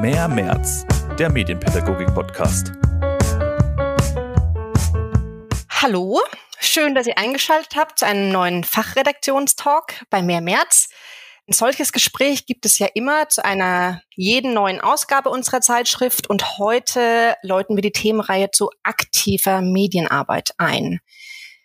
Mehr März, der Medienpädagogik-Podcast. Hallo, schön, dass ihr eingeschaltet habt zu einem neuen Fachredaktionstalk bei Mehr März. Ein solches Gespräch gibt es ja immer zu einer jeden neuen Ausgabe unserer Zeitschrift und heute läuten wir die Themenreihe zu aktiver Medienarbeit ein.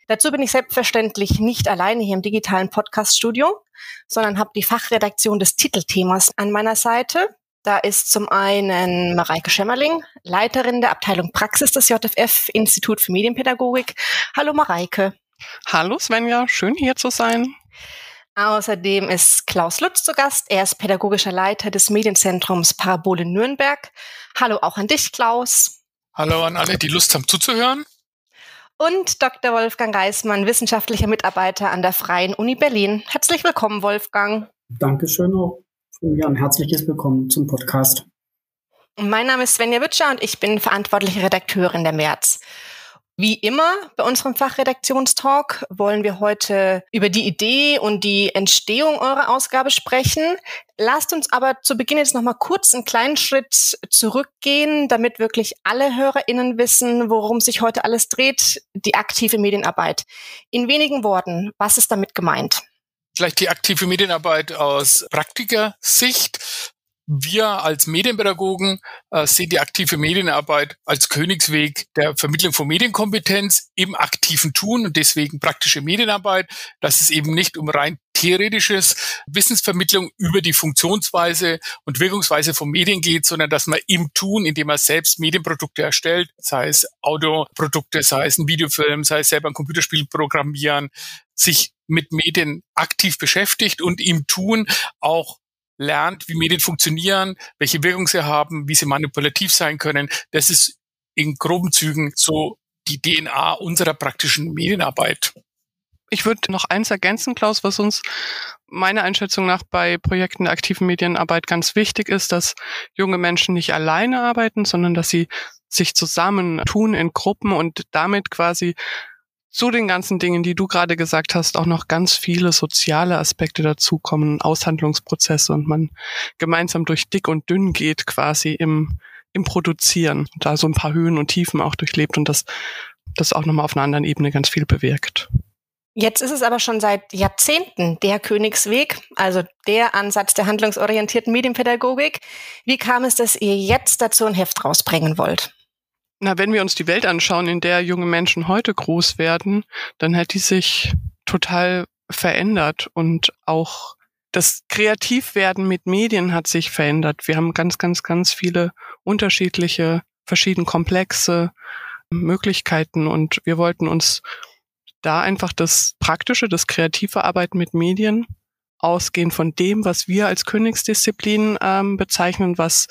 Dazu bin ich selbstverständlich nicht alleine hier im digitalen Podcaststudio, sondern habe die Fachredaktion des Titelthemas an meiner Seite. Da ist zum einen Mareike Schemmerling, Leiterin der Abteilung Praxis des JFF Institut für Medienpädagogik. Hallo Mareike. Hallo Svenja, schön hier zu sein. Außerdem ist Klaus Lutz zu Gast. Er ist pädagogischer Leiter des Medienzentrums Parabole Nürnberg. Hallo auch an dich, Klaus. Hallo an alle, die Lust haben zuzuhören. Und Dr. Wolfgang Reismann, wissenschaftlicher Mitarbeiter an der Freien Uni Berlin. Herzlich willkommen, Wolfgang. Dankeschön auch ja, ein herzliches Willkommen zum Podcast. Mein Name ist Svenja Witscher und ich bin verantwortliche Redakteurin der März. Wie immer bei unserem Fachredaktionstalk wollen wir heute über die Idee und die Entstehung eurer Ausgabe sprechen. Lasst uns aber zu Beginn jetzt nochmal kurz einen kleinen Schritt zurückgehen, damit wirklich alle HörerInnen wissen, worum sich heute alles dreht, die aktive Medienarbeit. In wenigen Worten, was ist damit gemeint? Vielleicht die aktive Medienarbeit aus Praktikersicht. Wir als Medienpädagogen äh, sehen die aktive Medienarbeit als Königsweg der Vermittlung von Medienkompetenz im aktiven Tun und deswegen praktische Medienarbeit, dass es eben nicht um rein theoretisches Wissensvermittlung über die Funktionsweise und Wirkungsweise von Medien geht, sondern dass man im Tun, indem man selbst Medienprodukte erstellt, sei es Audioprodukte, sei es ein Videofilm, sei es selber ein Computerspiel programmieren, sich mit Medien aktiv beschäftigt und im Tun auch lernt, wie Medien funktionieren, welche Wirkung sie haben, wie sie manipulativ sein können. Das ist in groben Zügen so die DNA unserer praktischen Medienarbeit. Ich würde noch eins ergänzen, Klaus, was uns meiner Einschätzung nach bei Projekten der aktiven Medienarbeit ganz wichtig ist, dass junge Menschen nicht alleine arbeiten, sondern dass sie sich zusammen tun in Gruppen und damit quasi zu den ganzen Dingen, die du gerade gesagt hast, auch noch ganz viele soziale Aspekte dazukommen, Aushandlungsprozesse und man gemeinsam durch dick und dünn geht quasi im, im Produzieren und da so ein paar Höhen und Tiefen auch durchlebt und das, das auch nochmal auf einer anderen Ebene ganz viel bewirkt. Jetzt ist es aber schon seit Jahrzehnten der Königsweg, also der Ansatz der handlungsorientierten Medienpädagogik. Wie kam es, dass ihr jetzt dazu ein Heft rausbringen wollt? Na, wenn wir uns die Welt anschauen, in der junge Menschen heute groß werden, dann hat die sich total verändert und auch das Kreativwerden mit Medien hat sich verändert. Wir haben ganz, ganz, ganz viele unterschiedliche, verschieden komplexe Möglichkeiten und wir wollten uns da einfach das praktische, das kreative Arbeiten mit Medien ausgehen von dem, was wir als Königsdisziplin ähm, bezeichnen, was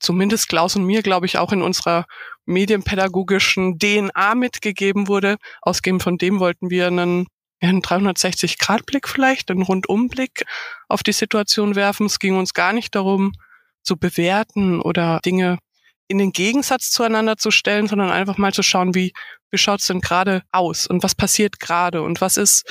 zumindest Klaus und mir, glaube ich, auch in unserer medienpädagogischen DNA mitgegeben wurde. Ausgehend von dem wollten wir einen, einen 360-Grad-Blick vielleicht, einen Rundumblick auf die Situation werfen. Es ging uns gar nicht darum, zu bewerten oder Dinge in den Gegensatz zueinander zu stellen, sondern einfach mal zu schauen, wie, wie schaut's denn gerade aus und was passiert gerade und was ist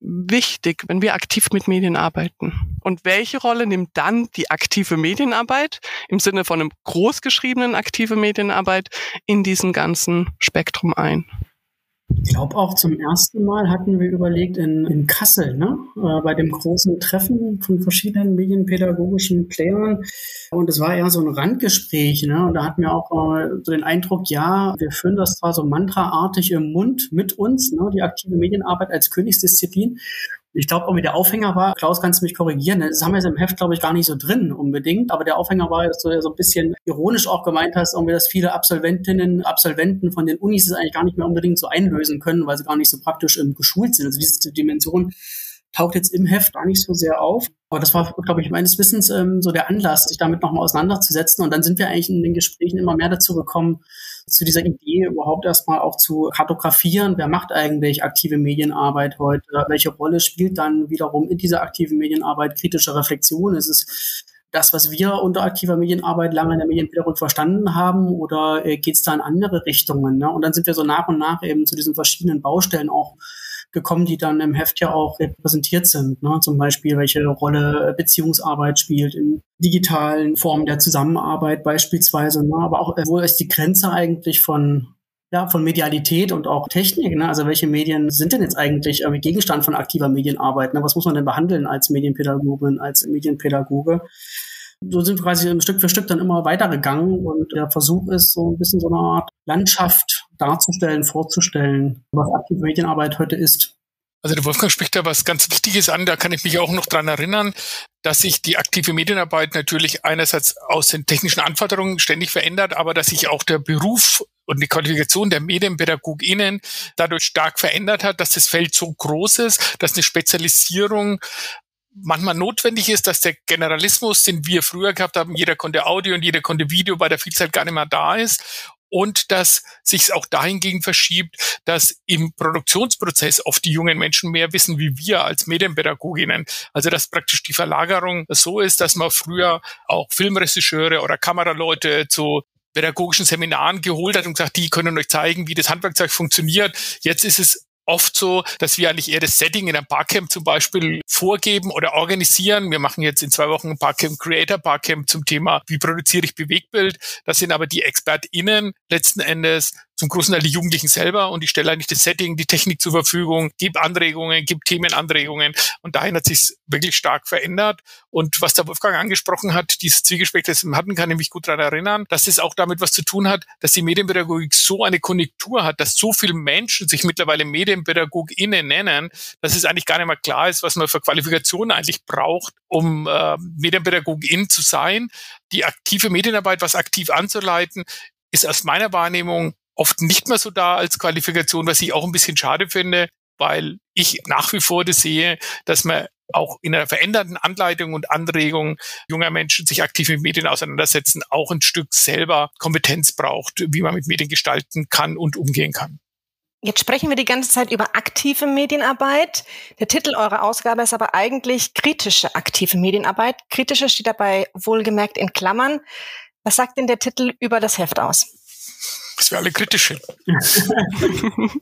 wichtig, wenn wir aktiv mit Medien arbeiten? Und welche Rolle nimmt dann die aktive Medienarbeit im Sinne von einem großgeschriebenen aktive Medienarbeit in diesem ganzen Spektrum ein? Ich glaube auch zum ersten Mal hatten wir überlegt in, in Kassel, ne? Äh, bei dem großen Treffen von verschiedenen medienpädagogischen Playern. Und es war eher so ein Randgespräch. Ne? Und da hatten wir auch äh, so den Eindruck, ja, wir führen das zwar so mantraartig im Mund mit uns, ne? die aktive Medienarbeit als Königsdisziplin. Ich glaube, irgendwie der Aufhänger war, Klaus, kannst du mich korrigieren, das haben wir jetzt im Heft, glaube ich, gar nicht so drin unbedingt, aber der Aufhänger war, dass du so ein bisschen ironisch auch gemeint hast, irgendwie, dass viele Absolventinnen, Absolventen von den Unis es eigentlich gar nicht mehr unbedingt so einlösen können, weil sie gar nicht so praktisch ähm, geschult sind. Also diese Dimension taucht jetzt im Heft gar nicht so sehr auf. Aber das war, glaube ich, meines Wissens ähm, so der Anlass, sich damit nochmal auseinanderzusetzen. Und dann sind wir eigentlich in den Gesprächen immer mehr dazu gekommen, zu dieser Idee überhaupt erstmal auch zu kartografieren, wer macht eigentlich aktive Medienarbeit heute, welche Rolle spielt dann wiederum in dieser aktiven Medienarbeit kritische Reflexion? Ist es das, was wir unter aktiver Medienarbeit lange in der Medienpädagogik verstanden haben, oder äh, geht es da in andere Richtungen? Ne? Und dann sind wir so nach und nach eben zu diesen verschiedenen Baustellen auch gekommen, die dann im Heft ja auch repräsentiert sind. Ne? Zum Beispiel, welche Rolle Beziehungsarbeit spielt in digitalen Formen der Zusammenarbeit beispielsweise, ne? aber auch, äh, wo ist die Grenze eigentlich von ja, von Medialität und auch Technik. Ne? Also welche Medien sind denn jetzt eigentlich äh, Gegenstand von aktiver Medienarbeit? Ne? Was muss man denn behandeln als Medienpädagogin, als Medienpädagoge? So sind wir quasi Stück für Stück dann immer weitergegangen und der Versuch ist, so ein bisschen so eine Art Landschaft darzustellen, vorzustellen, was aktive Medienarbeit heute ist. Also der Wolfgang spricht da was ganz Wichtiges an, da kann ich mich auch noch dran erinnern, dass sich die aktive Medienarbeit natürlich einerseits aus den technischen Anforderungen ständig verändert, aber dass sich auch der Beruf und die Qualifikation der MedienpädagogInnen dadurch stark verändert hat, dass das Feld so groß ist, dass eine Spezialisierung manchmal notwendig ist, dass der Generalismus, den wir früher gehabt haben, jeder konnte Audio und jeder konnte Video bei der Vielzahl gar nicht mehr da ist und dass sich es auch dahingegen verschiebt, dass im Produktionsprozess oft die jungen Menschen mehr wissen wie wir als Medienpädagoginnen. Also dass praktisch die Verlagerung so ist, dass man früher auch Filmregisseure oder Kameraleute zu pädagogischen Seminaren geholt hat und gesagt, die können euch zeigen, wie das Handwerkzeug funktioniert. Jetzt ist es oft so, dass wir eigentlich eher das Setting in einem Barcamp zum Beispiel vorgeben oder organisieren. Wir machen jetzt in zwei Wochen ein Barcamp, Creator Barcamp zum Thema, wie produziere ich Bewegtbild. Das sind aber die ExpertInnen letzten Endes zum großen Teil die Jugendlichen selber und ich stelle eigentlich das Setting, die Technik zur Verfügung, gebe Anregungen, gebe Themenanregungen und dahin hat sich wirklich stark verändert. Und was der Wolfgang angesprochen hat, dieses Zwiegespräch, das wir hatten, kann ich mich gut daran erinnern, dass es auch damit was zu tun hat, dass die Medienpädagogik so eine Konjunktur hat, dass so viele Menschen sich mittlerweile MedienpädagogInnen nennen, dass es eigentlich gar nicht mehr klar ist, was man für Qualifikationen eigentlich braucht, um äh, Medienpädagogin zu sein. Die aktive Medienarbeit, was aktiv anzuleiten, ist aus meiner Wahrnehmung oft nicht mehr so da als Qualifikation, was ich auch ein bisschen schade finde, weil ich nach wie vor das sehe, dass man auch in einer veränderten Anleitung und Anregung junger Menschen sich aktiv mit Medien auseinandersetzen, auch ein Stück selber Kompetenz braucht, wie man mit Medien gestalten kann und umgehen kann. Jetzt sprechen wir die ganze Zeit über aktive Medienarbeit. Der Titel eurer Ausgabe ist aber eigentlich kritische aktive Medienarbeit. Kritische steht dabei wohlgemerkt in Klammern. Was sagt denn der Titel über das Heft aus? dass wir alle kritisch sind.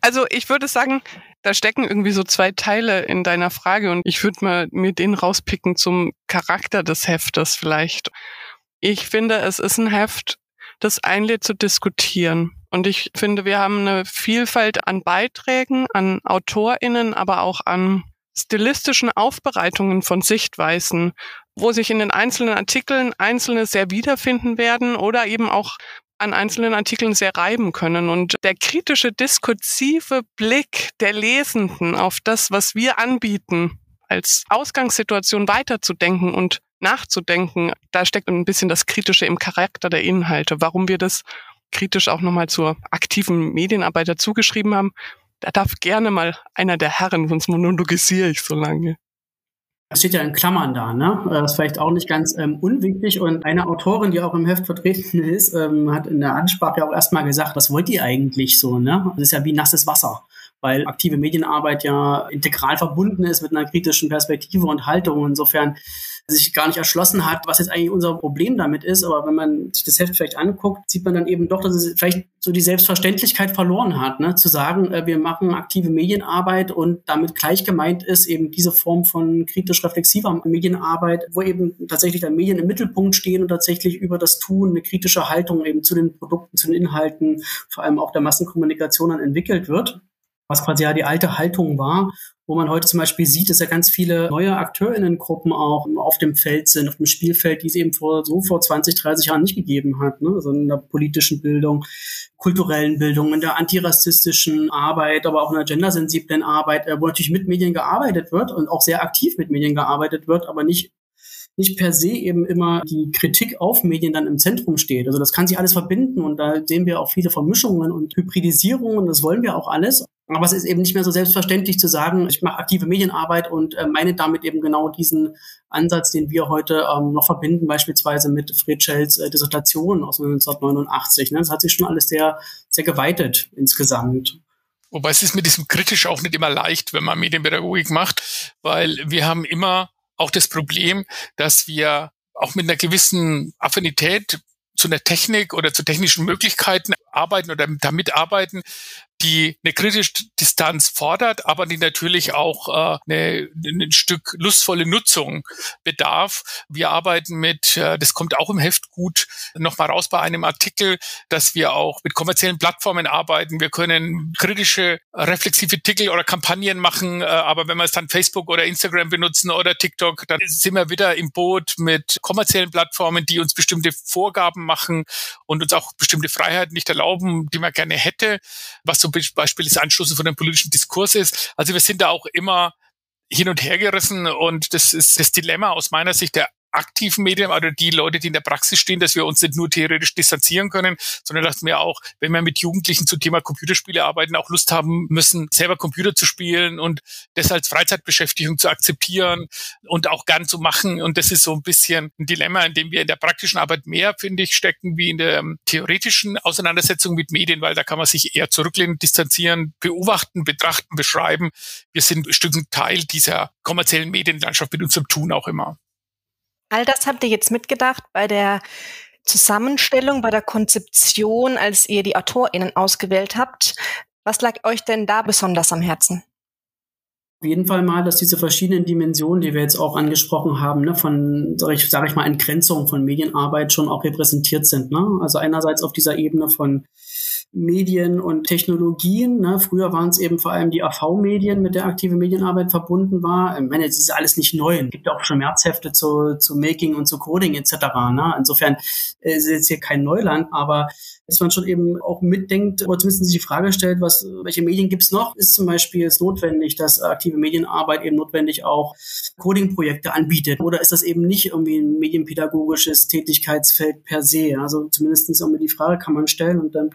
also ich würde sagen, da stecken irgendwie so zwei Teile in deiner Frage und ich würde mal mir den rauspicken zum Charakter des Heftes vielleicht. Ich finde, es ist ein Heft, das einlädt zu diskutieren. Und ich finde, wir haben eine Vielfalt an Beiträgen, an AutorInnen, aber auch an stilistischen Aufbereitungen von Sichtweisen, wo sich in den einzelnen Artikeln einzelne sehr wiederfinden werden oder eben auch an einzelnen Artikeln sehr reiben können. Und der kritische, diskursive Blick der Lesenden auf das, was wir anbieten, als Ausgangssituation weiterzudenken und nachzudenken, da steckt ein bisschen das Kritische im Charakter der Inhalte. Warum wir das kritisch auch nochmal zur aktiven Medienarbeit dazugeschrieben haben, da darf gerne mal einer der Herren, sonst monologisiere ich so lange. Das steht ja in Klammern da, ne? Das ist vielleicht auch nicht ganz ähm, unwichtig. Und eine Autorin, die auch im Heft vertreten ist, ähm, hat in der Ansprache auch erstmal gesagt, was wollt ihr eigentlich so, ne? Das ist ja wie nasses Wasser weil aktive Medienarbeit ja integral verbunden ist mit einer kritischen Perspektive und Haltung. Insofern sich gar nicht erschlossen hat, was jetzt eigentlich unser Problem damit ist. Aber wenn man sich das Heft vielleicht anguckt, sieht man dann eben doch, dass es vielleicht so die Selbstverständlichkeit verloren hat, ne? zu sagen, äh, wir machen aktive Medienarbeit und damit gleich gemeint ist eben diese Form von kritisch-reflexiver Medienarbeit, wo eben tatsächlich dann Medien im Mittelpunkt stehen und tatsächlich über das Tun eine kritische Haltung eben zu den Produkten, zu den Inhalten, vor allem auch der Massenkommunikation dann entwickelt wird was quasi ja die alte Haltung war, wo man heute zum Beispiel sieht, dass ja ganz viele neue AkteurInnengruppen auch auf dem Feld sind, auf dem Spielfeld, die es eben vor so vor 20, 30 Jahren nicht gegeben hat. Ne? Also in der politischen Bildung, kulturellen Bildung, in der antirassistischen Arbeit, aber auch in der gendersensiblen Arbeit, äh, wo natürlich mit Medien gearbeitet wird und auch sehr aktiv mit Medien gearbeitet wird, aber nicht nicht per se eben immer die Kritik auf Medien dann im Zentrum steht. Also das kann sich alles verbinden und da sehen wir auch viele Vermischungen und Hybridisierungen. Das wollen wir auch alles. Aber es ist eben nicht mehr so selbstverständlich zu sagen, ich mache aktive Medienarbeit und äh, meine damit eben genau diesen Ansatz, den wir heute ähm, noch verbinden, beispielsweise mit Fred Schells äh, Dissertation aus 1989. Ne? Das hat sich schon alles sehr, sehr geweitet insgesamt. Wobei es ist mit diesem kritisch auch nicht immer leicht, wenn man Medienpädagogik macht, weil wir haben immer auch das Problem, dass wir auch mit einer gewissen Affinität zu einer Technik oder zu technischen Möglichkeiten arbeiten oder damit arbeiten, die eine kritische Distanz fordert, aber die natürlich auch äh, eine, ein Stück lustvolle Nutzung bedarf. Wir arbeiten mit, äh, das kommt auch im Heft gut nochmal raus bei einem Artikel, dass wir auch mit kommerziellen Plattformen arbeiten. Wir können kritische, reflexive Artikel oder Kampagnen machen, äh, aber wenn wir es dann Facebook oder Instagram benutzen oder TikTok, dann sind wir wieder im Boot mit kommerziellen Plattformen, die uns bestimmte Vorgaben machen und uns auch bestimmte Freiheiten nicht erlauben, die man gerne hätte, was zum Beispiel das Anstoßen von einem politischen Diskurs ist. Also wir sind da auch immer hin und her gerissen und das ist das Dilemma aus meiner Sicht der aktiven Medien oder die Leute, die in der Praxis stehen, dass wir uns nicht nur theoretisch distanzieren können, sondern dass wir auch, wenn wir mit Jugendlichen zum Thema Computerspiele arbeiten, auch Lust haben müssen, selber Computer zu spielen und das als Freizeitbeschäftigung zu akzeptieren und auch gern zu machen. Und das ist so ein bisschen ein Dilemma, in dem wir in der praktischen Arbeit mehr, finde ich, stecken, wie in der ähm, theoretischen Auseinandersetzung mit Medien, weil da kann man sich eher zurücklehnen, distanzieren, beobachten, betrachten, beschreiben. Wir sind ein Stück Teil dieser kommerziellen Medienlandschaft mit unserem Tun auch immer. All das habt ihr jetzt mitgedacht bei der Zusammenstellung, bei der Konzeption, als ihr die AutorInnen ausgewählt habt. Was lag euch denn da besonders am Herzen? Auf jeden Fall mal, dass diese verschiedenen Dimensionen, die wir jetzt auch angesprochen haben, ne, von, sage ich, sag ich mal, Entgrenzung von Medienarbeit schon auch repräsentiert sind. Ne? Also einerseits auf dieser Ebene von Medien und Technologien. Ne? Früher waren es eben vor allem die AV-Medien, mit der aktive Medienarbeit verbunden war. Ich meine, jetzt ist alles nicht neu. Es gibt auch schon Märzhefte zu, zu Making und zu Coding etc. Ne? Insofern äh, ist jetzt hier kein Neuland, aber dass man schon eben auch mitdenkt oder zumindest sich die Frage stellt, was, welche Medien gibt's noch? Ist zum Beispiel es notwendig, dass aktive Medienarbeit eben notwendig auch Coding-Projekte anbietet? Oder ist das eben nicht irgendwie ein medienpädagogisches Tätigkeitsfeld per se? Also zumindest irgendwie die Frage kann man stellen und dann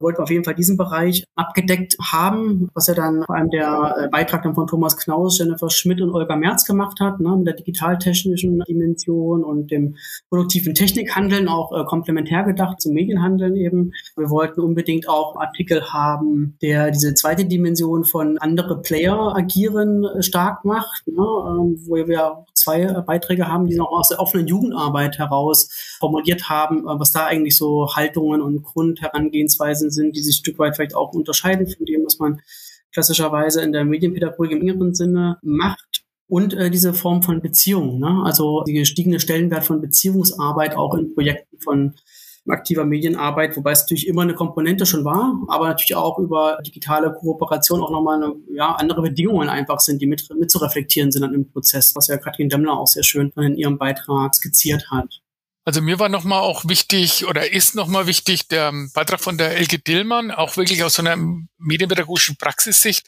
wollten auf jeden Fall diesen Bereich abgedeckt haben, was ja dann vor allem der äh, Beitrag dann von Thomas Knaus, Jennifer Schmidt und Olga Merz gemacht hat, ne, mit der digitaltechnischen Dimension und dem produktiven Technikhandeln auch äh, komplementär gedacht zum Medienhandeln eben. Wir wollten unbedingt auch Artikel haben, der diese zweite Dimension von andere Player agieren äh, stark macht, ne, ähm, wo wir zwei äh, Beiträge haben, die noch aus der offenen Jugendarbeit heraus formuliert haben, was da eigentlich so Haltungen und Grundherangehensweisen sind, die sich ein Stück weit vielleicht auch unterscheiden von dem, was man klassischerweise in der Medienpädagogik im engeren Sinne macht. Und äh, diese Form von Beziehung, ne? also die gestiegene Stellenwert von Beziehungsarbeit auch in Projekten von aktiver Medienarbeit, wobei es natürlich immer eine Komponente schon war, aber natürlich auch über digitale Kooperation auch nochmal eine, ja, andere Bedingungen einfach sind, die mit, mit zu reflektieren sind dann im Prozess, was ja Katrin Demmler auch sehr schön in ihrem Beitrag skizziert hat. Also mir war nochmal auch wichtig oder ist nochmal wichtig der Beitrag von der Elke Dillmann, auch wirklich aus so einer medienpädagogischen Praxissicht,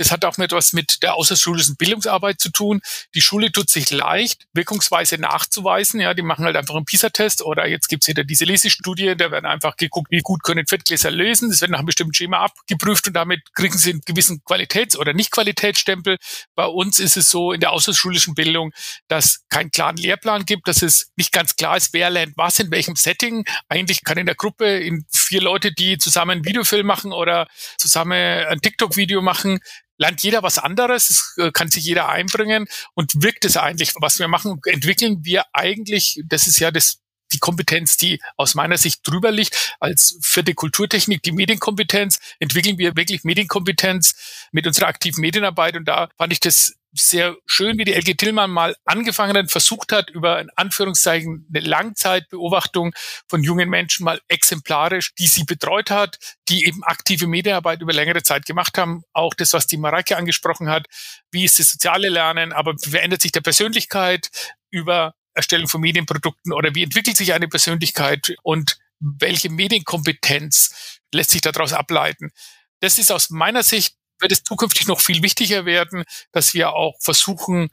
das hat auch etwas mit der außerschulischen Bildungsarbeit zu tun. Die Schule tut sich leicht, wirkungsweise nachzuweisen. Ja, die machen halt einfach einen PISA-Test oder jetzt gibt's wieder diese Lesestudie, da werden einfach geguckt, wie gut können Viertklässler lesen. Das wird nach einem bestimmten Schema abgeprüft und damit kriegen sie einen gewissen Qualitäts- oder Nicht-Qualitätsstempel. Bei uns ist es so in der außerschulischen Bildung, dass keinen klaren Lehrplan gibt, dass es nicht ganz klar ist, wer lernt was in welchem Setting. Eigentlich kann in der Gruppe in vier Leute, die zusammen einen Videofilm machen oder zusammen ein TikTok-Video machen, lernt jeder was anderes, es äh, kann sich jeder einbringen und wirkt es eigentlich, was wir machen, entwickeln wir eigentlich, das ist ja das die Kompetenz, die aus meiner Sicht drüber liegt, als vierte Kulturtechnik, die Medienkompetenz, entwickeln wir wirklich Medienkompetenz mit unserer aktiven Medienarbeit. Und da fand ich das sehr schön, wie die LG Tillmann mal angefangen hat, versucht hat, über in Anführungszeichen eine Langzeitbeobachtung von jungen Menschen mal exemplarisch, die sie betreut hat, die eben aktive Medienarbeit über längere Zeit gemacht haben. Auch das, was die Mareike angesprochen hat, wie ist das soziale Lernen, aber wie verändert sich der Persönlichkeit über Erstellung von Medienprodukten oder wie entwickelt sich eine Persönlichkeit und welche Medienkompetenz lässt sich daraus ableiten. Das ist aus meiner Sicht wird es zukünftig noch viel wichtiger werden, dass wir auch versuchen,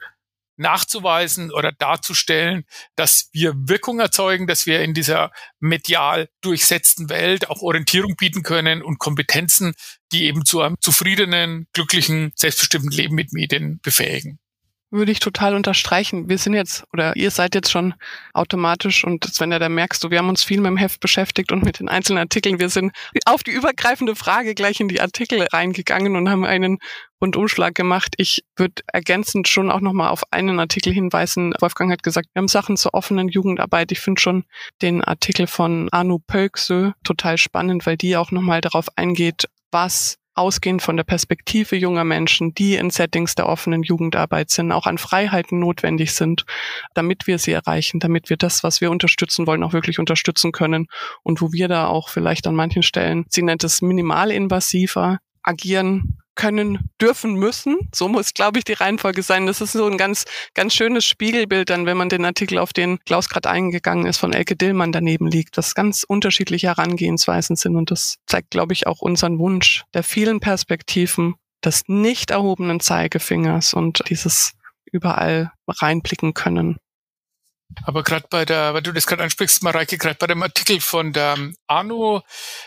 nachzuweisen oder darzustellen, dass wir Wirkung erzeugen, dass wir in dieser medial durchsetzten Welt auch Orientierung bieten können und Kompetenzen, die eben zu einem zufriedenen, glücklichen, selbstbestimmten Leben mit Medien befähigen würde ich total unterstreichen. Wir sind jetzt, oder ihr seid jetzt schon automatisch und wenn du da merkst, du, wir haben uns viel mit dem Heft beschäftigt und mit den einzelnen Artikeln. Wir sind auf die übergreifende Frage gleich in die Artikel reingegangen und haben einen Rundumschlag gemacht. Ich würde ergänzend schon auch nochmal auf einen Artikel hinweisen. Wolfgang hat gesagt, wir haben Sachen zur offenen Jugendarbeit. Ich finde schon den Artikel von Arno Pölksö total spannend, weil die auch nochmal darauf eingeht, was ausgehend von der Perspektive junger Menschen, die in Settings der offenen Jugendarbeit sind, auch an Freiheiten notwendig sind, damit wir sie erreichen, damit wir das, was wir unterstützen wollen, auch wirklich unterstützen können. Und wo wir da auch vielleicht an manchen Stellen, sie nennt es minimalinvasiver, agieren können, dürfen, müssen. So muss, glaube ich, die Reihenfolge sein. Das ist so ein ganz, ganz schönes Spiegelbild dann, wenn man den Artikel, auf den Klaus gerade eingegangen ist, von Elke Dillmann daneben liegt, dass ganz unterschiedliche Herangehensweisen sind. Und das zeigt, glaube ich, auch unseren Wunsch der vielen Perspektiven, des nicht erhobenen Zeigefingers und dieses überall reinblicken können. Aber gerade bei der, weil du das gerade ansprichst, Mareike, gerade bei dem Artikel von der Arno,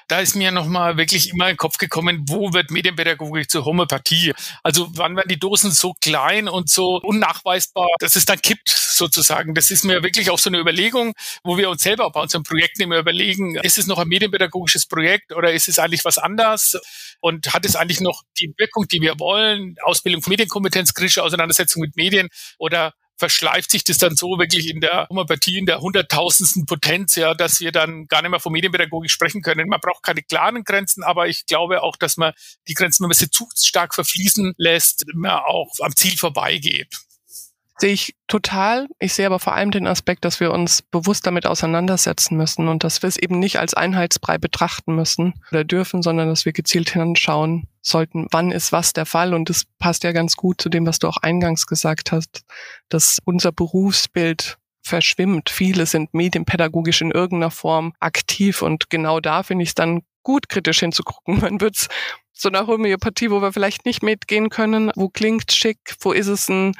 da ist mir nochmal wirklich immer in den Kopf gekommen, wo wird Medienpädagogik zur Homöopathie? Also wann werden die Dosen so klein und so unnachweisbar, dass es dann kippt sozusagen? Das ist mir wirklich auch so eine Überlegung, wo wir uns selber auch bei unseren Projekten immer überlegen, ist es noch ein medienpädagogisches Projekt oder ist es eigentlich was anderes? Und hat es eigentlich noch die Wirkung, die wir wollen? Ausbildung von Medienkompetenz, kritische Auseinandersetzung mit Medien oder verschleift sich das dann so wirklich in der Homöopathie, in der hunderttausendsten Potenz, ja, dass wir dann gar nicht mehr von Medienpädagogik sprechen können. Man braucht keine klaren Grenzen, aber ich glaube auch, dass man die Grenzen, wenn man sie zu stark verfließen lässt, man auch am Ziel vorbeigeht. Sehe ich total. Ich sehe aber vor allem den Aspekt, dass wir uns bewusst damit auseinandersetzen müssen und dass wir es eben nicht als Einheitsbrei betrachten müssen oder dürfen, sondern dass wir gezielt hinschauen sollten, wann ist was der Fall. Und das passt ja ganz gut zu dem, was du auch eingangs gesagt hast, dass unser Berufsbild verschwimmt. Viele sind medienpädagogisch in irgendeiner Form aktiv und genau da finde ich es dann gut kritisch hinzugucken. Man wird es so einer Homöopathie, wo wir vielleicht nicht mitgehen können. Wo klingt schick? Wo ist es ein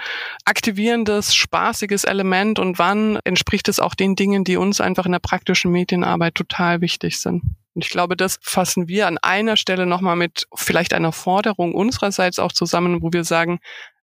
aktivierendes, spaßiges Element? Und wann entspricht es auch den Dingen, die uns einfach in der praktischen Medienarbeit total wichtig sind? Und ich glaube, das fassen wir an einer Stelle nochmal mit vielleicht einer Forderung unsererseits auch zusammen, wo wir sagen,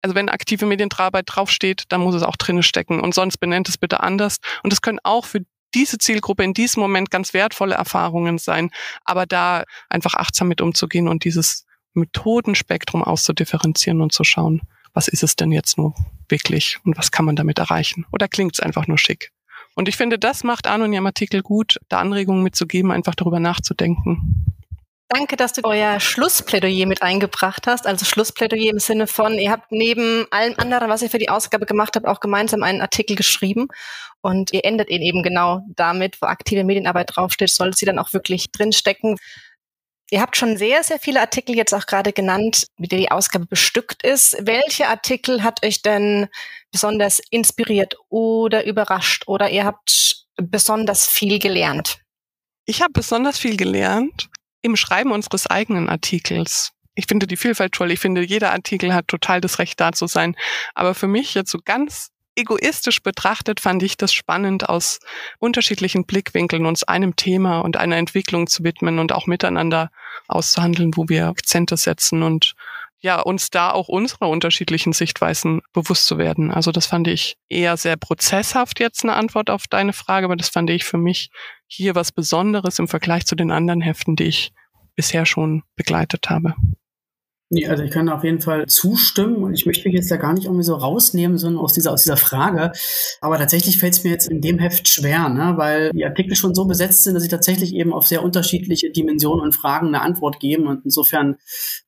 also wenn aktive Medienarbeit draufsteht, dann muss es auch drinnen stecken und sonst benennt es bitte anders. Und das können auch für diese Zielgruppe in diesem Moment ganz wertvolle Erfahrungen sein, aber da einfach achtsam mit umzugehen und dieses Methodenspektrum auszudifferenzieren und zu schauen, was ist es denn jetzt nur wirklich und was kann man damit erreichen? Oder klingt es einfach nur schick? Und ich finde, das macht Arno in ihrem Artikel gut, da Anregungen mitzugeben, einfach darüber nachzudenken. Danke, dass du euer Schlussplädoyer mit eingebracht hast. Also Schlussplädoyer im Sinne von, ihr habt neben allem anderen, was ihr für die Ausgabe gemacht habt, auch gemeinsam einen Artikel geschrieben. Und ihr endet ihn eben genau damit, wo aktive Medienarbeit draufsteht, soll sie dann auch wirklich drinstecken. Ihr habt schon sehr, sehr viele Artikel jetzt auch gerade genannt, mit der die Ausgabe bestückt ist. Welche Artikel hat euch denn besonders inspiriert oder überrascht oder ihr habt besonders viel gelernt? Ich habe besonders viel gelernt im Schreiben unseres eigenen Artikels. Ich finde die Vielfalt toll. Ich finde, jeder Artikel hat total das Recht da zu sein. Aber für mich jetzt so ganz egoistisch betrachtet fand ich das spannend, aus unterschiedlichen Blickwinkeln uns einem Thema und einer Entwicklung zu widmen und auch miteinander auszuhandeln, wo wir Akzente setzen und ja, uns da auch unserer unterschiedlichen Sichtweisen bewusst zu werden. Also das fand ich eher sehr prozesshaft jetzt eine Antwort auf deine Frage, aber das fand ich für mich hier was Besonderes im Vergleich zu den anderen Heften, die ich bisher schon begleitet habe. Nee, also ich kann auf jeden Fall zustimmen und ich möchte mich jetzt da gar nicht irgendwie so rausnehmen, sondern aus dieser, aus dieser Frage. Aber tatsächlich fällt es mir jetzt in dem Heft schwer, ne? weil die Artikel schon so besetzt sind, dass sie tatsächlich eben auf sehr unterschiedliche Dimensionen und Fragen eine Antwort geben. Und insofern,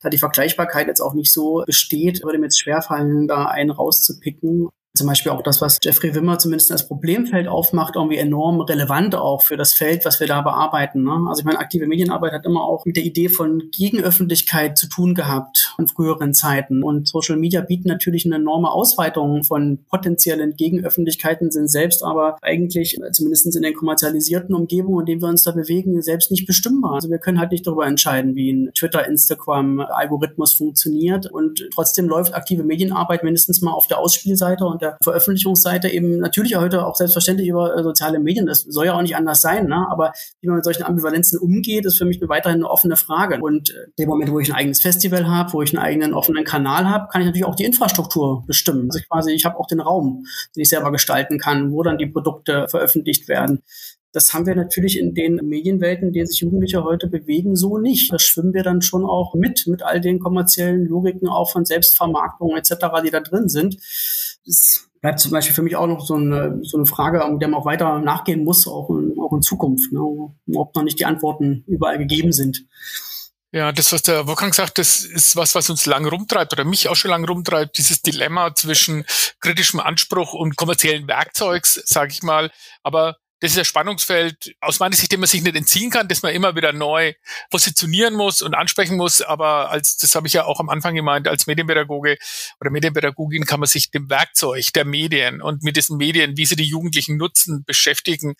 da die Vergleichbarkeit jetzt auch nicht so besteht, würde mir jetzt schwerfallen, da einen rauszupicken zum Beispiel auch das, was Jeffrey Wimmer zumindest als Problemfeld aufmacht, irgendwie enorm relevant auch für das Feld, was wir da bearbeiten. Ne? Also ich meine, aktive Medienarbeit hat immer auch mit der Idee von Gegenöffentlichkeit zu tun gehabt in früheren Zeiten. Und Social Media bieten natürlich eine enorme Ausweitung von potenziellen Gegenöffentlichkeiten, sind selbst aber eigentlich, zumindest in den kommerzialisierten Umgebungen, in denen wir uns da bewegen, selbst nicht bestimmbar. Also wir können halt nicht darüber entscheiden, wie ein Twitter, Instagram Algorithmus funktioniert. Und trotzdem läuft aktive Medienarbeit mindestens mal auf der Ausspielseite und der Veröffentlichungsseite eben natürlich heute auch selbstverständlich über äh, soziale Medien. Das soll ja auch nicht anders sein, ne? aber wie man mit solchen Ambivalenzen umgeht, ist für mich weiterhin eine offene Frage. Und äh, dem Moment, wo ich ein eigenes Festival habe, wo ich einen eigenen offenen Kanal habe, kann ich natürlich auch die Infrastruktur bestimmen. Also quasi, ich habe auch den Raum, den ich selber gestalten kann, wo dann die Produkte veröffentlicht werden. Das haben wir natürlich in den Medienwelten, in denen sich Jugendliche heute bewegen, so nicht. Da schwimmen wir dann schon auch mit, mit all den kommerziellen Logiken auch von Selbstvermarktung etc., die da drin sind das bleibt zum Beispiel für mich auch noch so eine, so eine Frage, der man auch weiter nachgehen muss, auch in, auch in Zukunft, ne, ob noch nicht die Antworten überall gegeben sind. Ja, das, was der Wolfgang sagt, das ist was, was uns lang rumtreibt oder mich auch schon lang rumtreibt, dieses Dilemma zwischen kritischem Anspruch und kommerziellen Werkzeugs, sage ich mal. Aber das ist ein Spannungsfeld aus meiner Sicht, dem man sich nicht entziehen kann, dass man immer wieder neu positionieren muss und ansprechen muss. Aber als, das habe ich ja auch am Anfang gemeint, als Medienpädagoge oder Medienpädagogin kann man sich dem Werkzeug der Medien und mit diesen Medien, wie sie die Jugendlichen nutzen, beschäftigen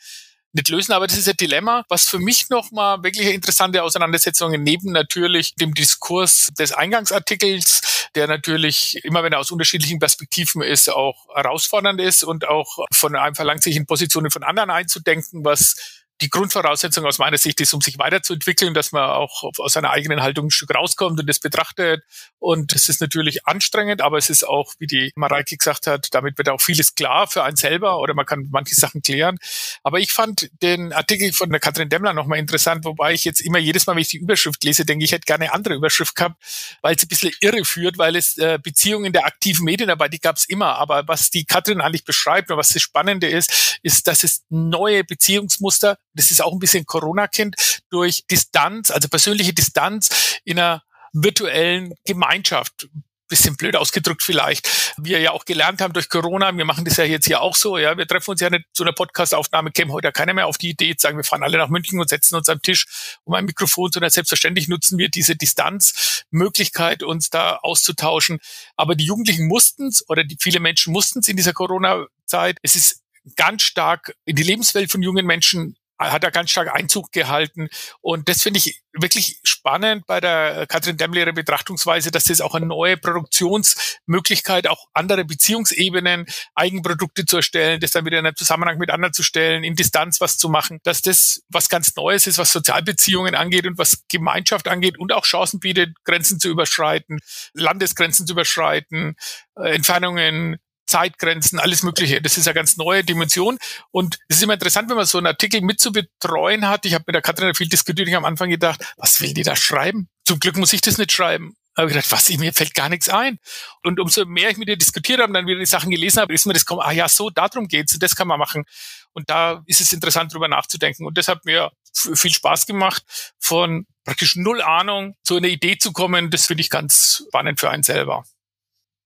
nicht lösen. Aber das ist ein Dilemma, was für mich nochmal wirklich eine interessante Auseinandersetzung neben natürlich dem Diskurs des Eingangsartikels, der natürlich immer, wenn er aus unterschiedlichen Perspektiven ist, auch herausfordernd ist und auch von einem verlangt, sich in Positionen von anderen einzudenken, was die Grundvoraussetzung aus meiner Sicht ist, um sich weiterzuentwickeln, dass man auch aus seiner eigenen Haltung ein Stück rauskommt und das betrachtet. Und es ist natürlich anstrengend, aber es ist auch, wie die Mareike gesagt hat, damit wird auch vieles klar für einen selber oder man kann manche Sachen klären. Aber ich fand den Artikel von der Katrin Demmler nochmal interessant, wobei ich jetzt immer jedes Mal, wenn ich die Überschrift lese, denke ich, hätte gerne eine andere Überschrift gehabt, weil es ein bisschen irre führt, weil es äh, Beziehungen der aktiven Medienarbeit, die gab es immer. Aber was die Katrin eigentlich beschreibt und was das Spannende ist, ist, dass es neue Beziehungsmuster das ist auch ein bisschen Corona-Kind, durch Distanz, also persönliche Distanz in einer virtuellen Gemeinschaft bisschen blöd ausgedrückt vielleicht, wir ja auch gelernt haben durch Corona, wir machen das ja jetzt hier auch so, ja, wir treffen uns ja nicht zu einer Podcast-Aufnahme, käme heute keiner mehr auf die Idee, zu sagen, wir fahren alle nach München und setzen uns am Tisch um ein Mikrofon, sondern selbstverständlich nutzen wir diese Distanzmöglichkeit, uns da auszutauschen. Aber die Jugendlichen mussten es oder die viele Menschen mussten es in dieser Corona-Zeit. Es ist ganz stark in die Lebenswelt von jungen Menschen hat er ganz stark Einzug gehalten. Und das finde ich wirklich spannend bei der Katrin Demmler Betrachtungsweise, dass das auch eine neue Produktionsmöglichkeit, auch andere Beziehungsebenen, Eigenprodukte zu erstellen, das dann wieder in einen Zusammenhang mit anderen zu stellen, in Distanz was zu machen, dass das was ganz Neues ist, was Sozialbeziehungen angeht und was Gemeinschaft angeht und auch Chancen bietet, Grenzen zu überschreiten, Landesgrenzen zu überschreiten, äh, Entfernungen Zeitgrenzen, alles Mögliche. Das ist eine ganz neue Dimension. Und es ist immer interessant, wenn man so einen Artikel mit zu betreuen hat. Ich habe mit der Katrin viel diskutiert. Ich habe am Anfang gedacht, was will die da schreiben? Zum Glück muss ich das nicht schreiben. Aber ich gedacht, was, mir fällt gar nichts ein. Und umso mehr ich mit ihr diskutiert habe und dann wieder die Sachen gelesen habe, ist mir das gekommen, ah ja, so, darum geht's, das kann man machen. Und da ist es interessant, drüber nachzudenken. Und das hat mir viel Spaß gemacht, von praktisch null Ahnung zu einer Idee zu kommen. Das finde ich ganz spannend für einen selber.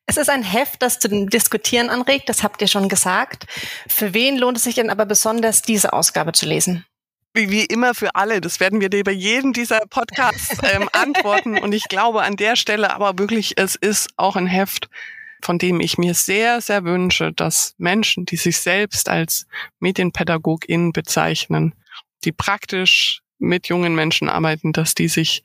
Es ist ein Heft, das zum Diskutieren anregt, das habt ihr schon gesagt. Für wen lohnt es sich denn aber besonders, diese Ausgabe zu lesen? Wie, wie immer für alle. Das werden wir dir bei jedem dieser Podcasts ähm, antworten. Und ich glaube an der Stelle aber wirklich, es ist auch ein Heft, von dem ich mir sehr, sehr wünsche, dass Menschen, die sich selbst als Medienpädagogin bezeichnen, die praktisch mit jungen Menschen arbeiten, dass die sich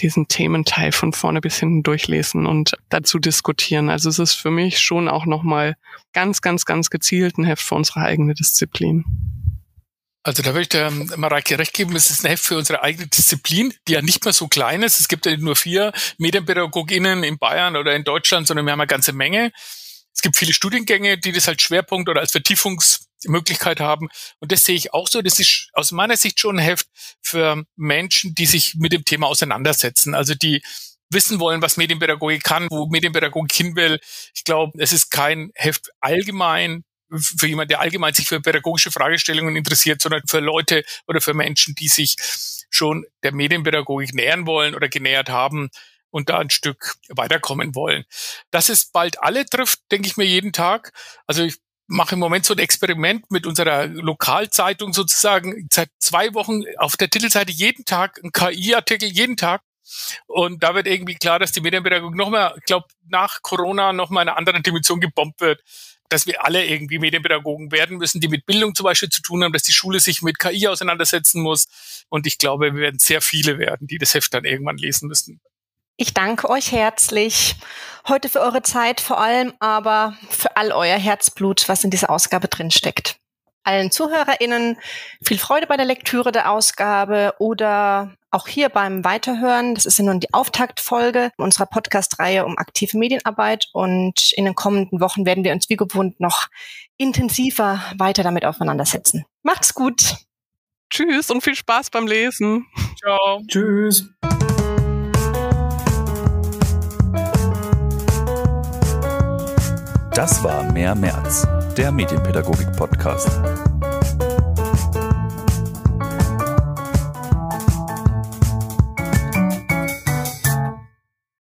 diesen Thementeil von vorne bis hinten durchlesen und dazu diskutieren. Also es ist für mich schon auch nochmal ganz, ganz, ganz gezielt ein Heft für unsere eigene Disziplin. Also da würde ich der Mareike recht geben, es ist ein Heft für unsere eigene Disziplin, die ja nicht mehr so klein ist. Es gibt ja nur vier Medienpädagoginnen in Bayern oder in Deutschland, sondern wir haben eine ganze Menge. Es gibt viele Studiengänge, die das als Schwerpunkt oder als Vertiefungsmöglichkeit haben. Und das sehe ich auch so. Das ist aus meiner Sicht schon ein Heft für Menschen, die sich mit dem Thema auseinandersetzen. Also die wissen wollen, was Medienpädagogik kann, wo Medienpädagogik hin will. Ich glaube, es ist kein Heft allgemein für jemand, der allgemein sich für pädagogische Fragestellungen interessiert, sondern für Leute oder für Menschen, die sich schon der Medienpädagogik nähern wollen oder genähert haben und da ein Stück weiterkommen wollen. Dass es bald alle trifft, denke ich mir jeden Tag. Also ich mache im Moment so ein Experiment mit unserer Lokalzeitung sozusagen. Seit zwei Wochen auf der Titelseite jeden Tag ein KI-Artikel, jeden Tag. Und da wird irgendwie klar, dass die Medienpädagogik nochmal, ich glaube, nach Corona nochmal in einer anderen Dimension gebombt wird dass wir alle irgendwie Medienpädagogen werden müssen, die mit Bildung zum Beispiel zu tun haben, dass die Schule sich mit KI auseinandersetzen muss. Und ich glaube, wir werden sehr viele werden, die das Heft dann irgendwann lesen müssen. Ich danke euch herzlich heute für eure Zeit, vor allem aber für all euer Herzblut, was in dieser Ausgabe drin steckt. Allen ZuhörerInnen viel Freude bei der Lektüre der Ausgabe oder auch hier beim Weiterhören. Das ist ja nun die Auftaktfolge unserer Podcast-Reihe um aktive Medienarbeit und in den kommenden Wochen werden wir uns wie gewohnt noch intensiver weiter damit auseinandersetzen. Macht's gut! Tschüss und viel Spaß beim Lesen. Ciao. Tschüss. Das war Mehr März, der Medienpädagogik-Podcast.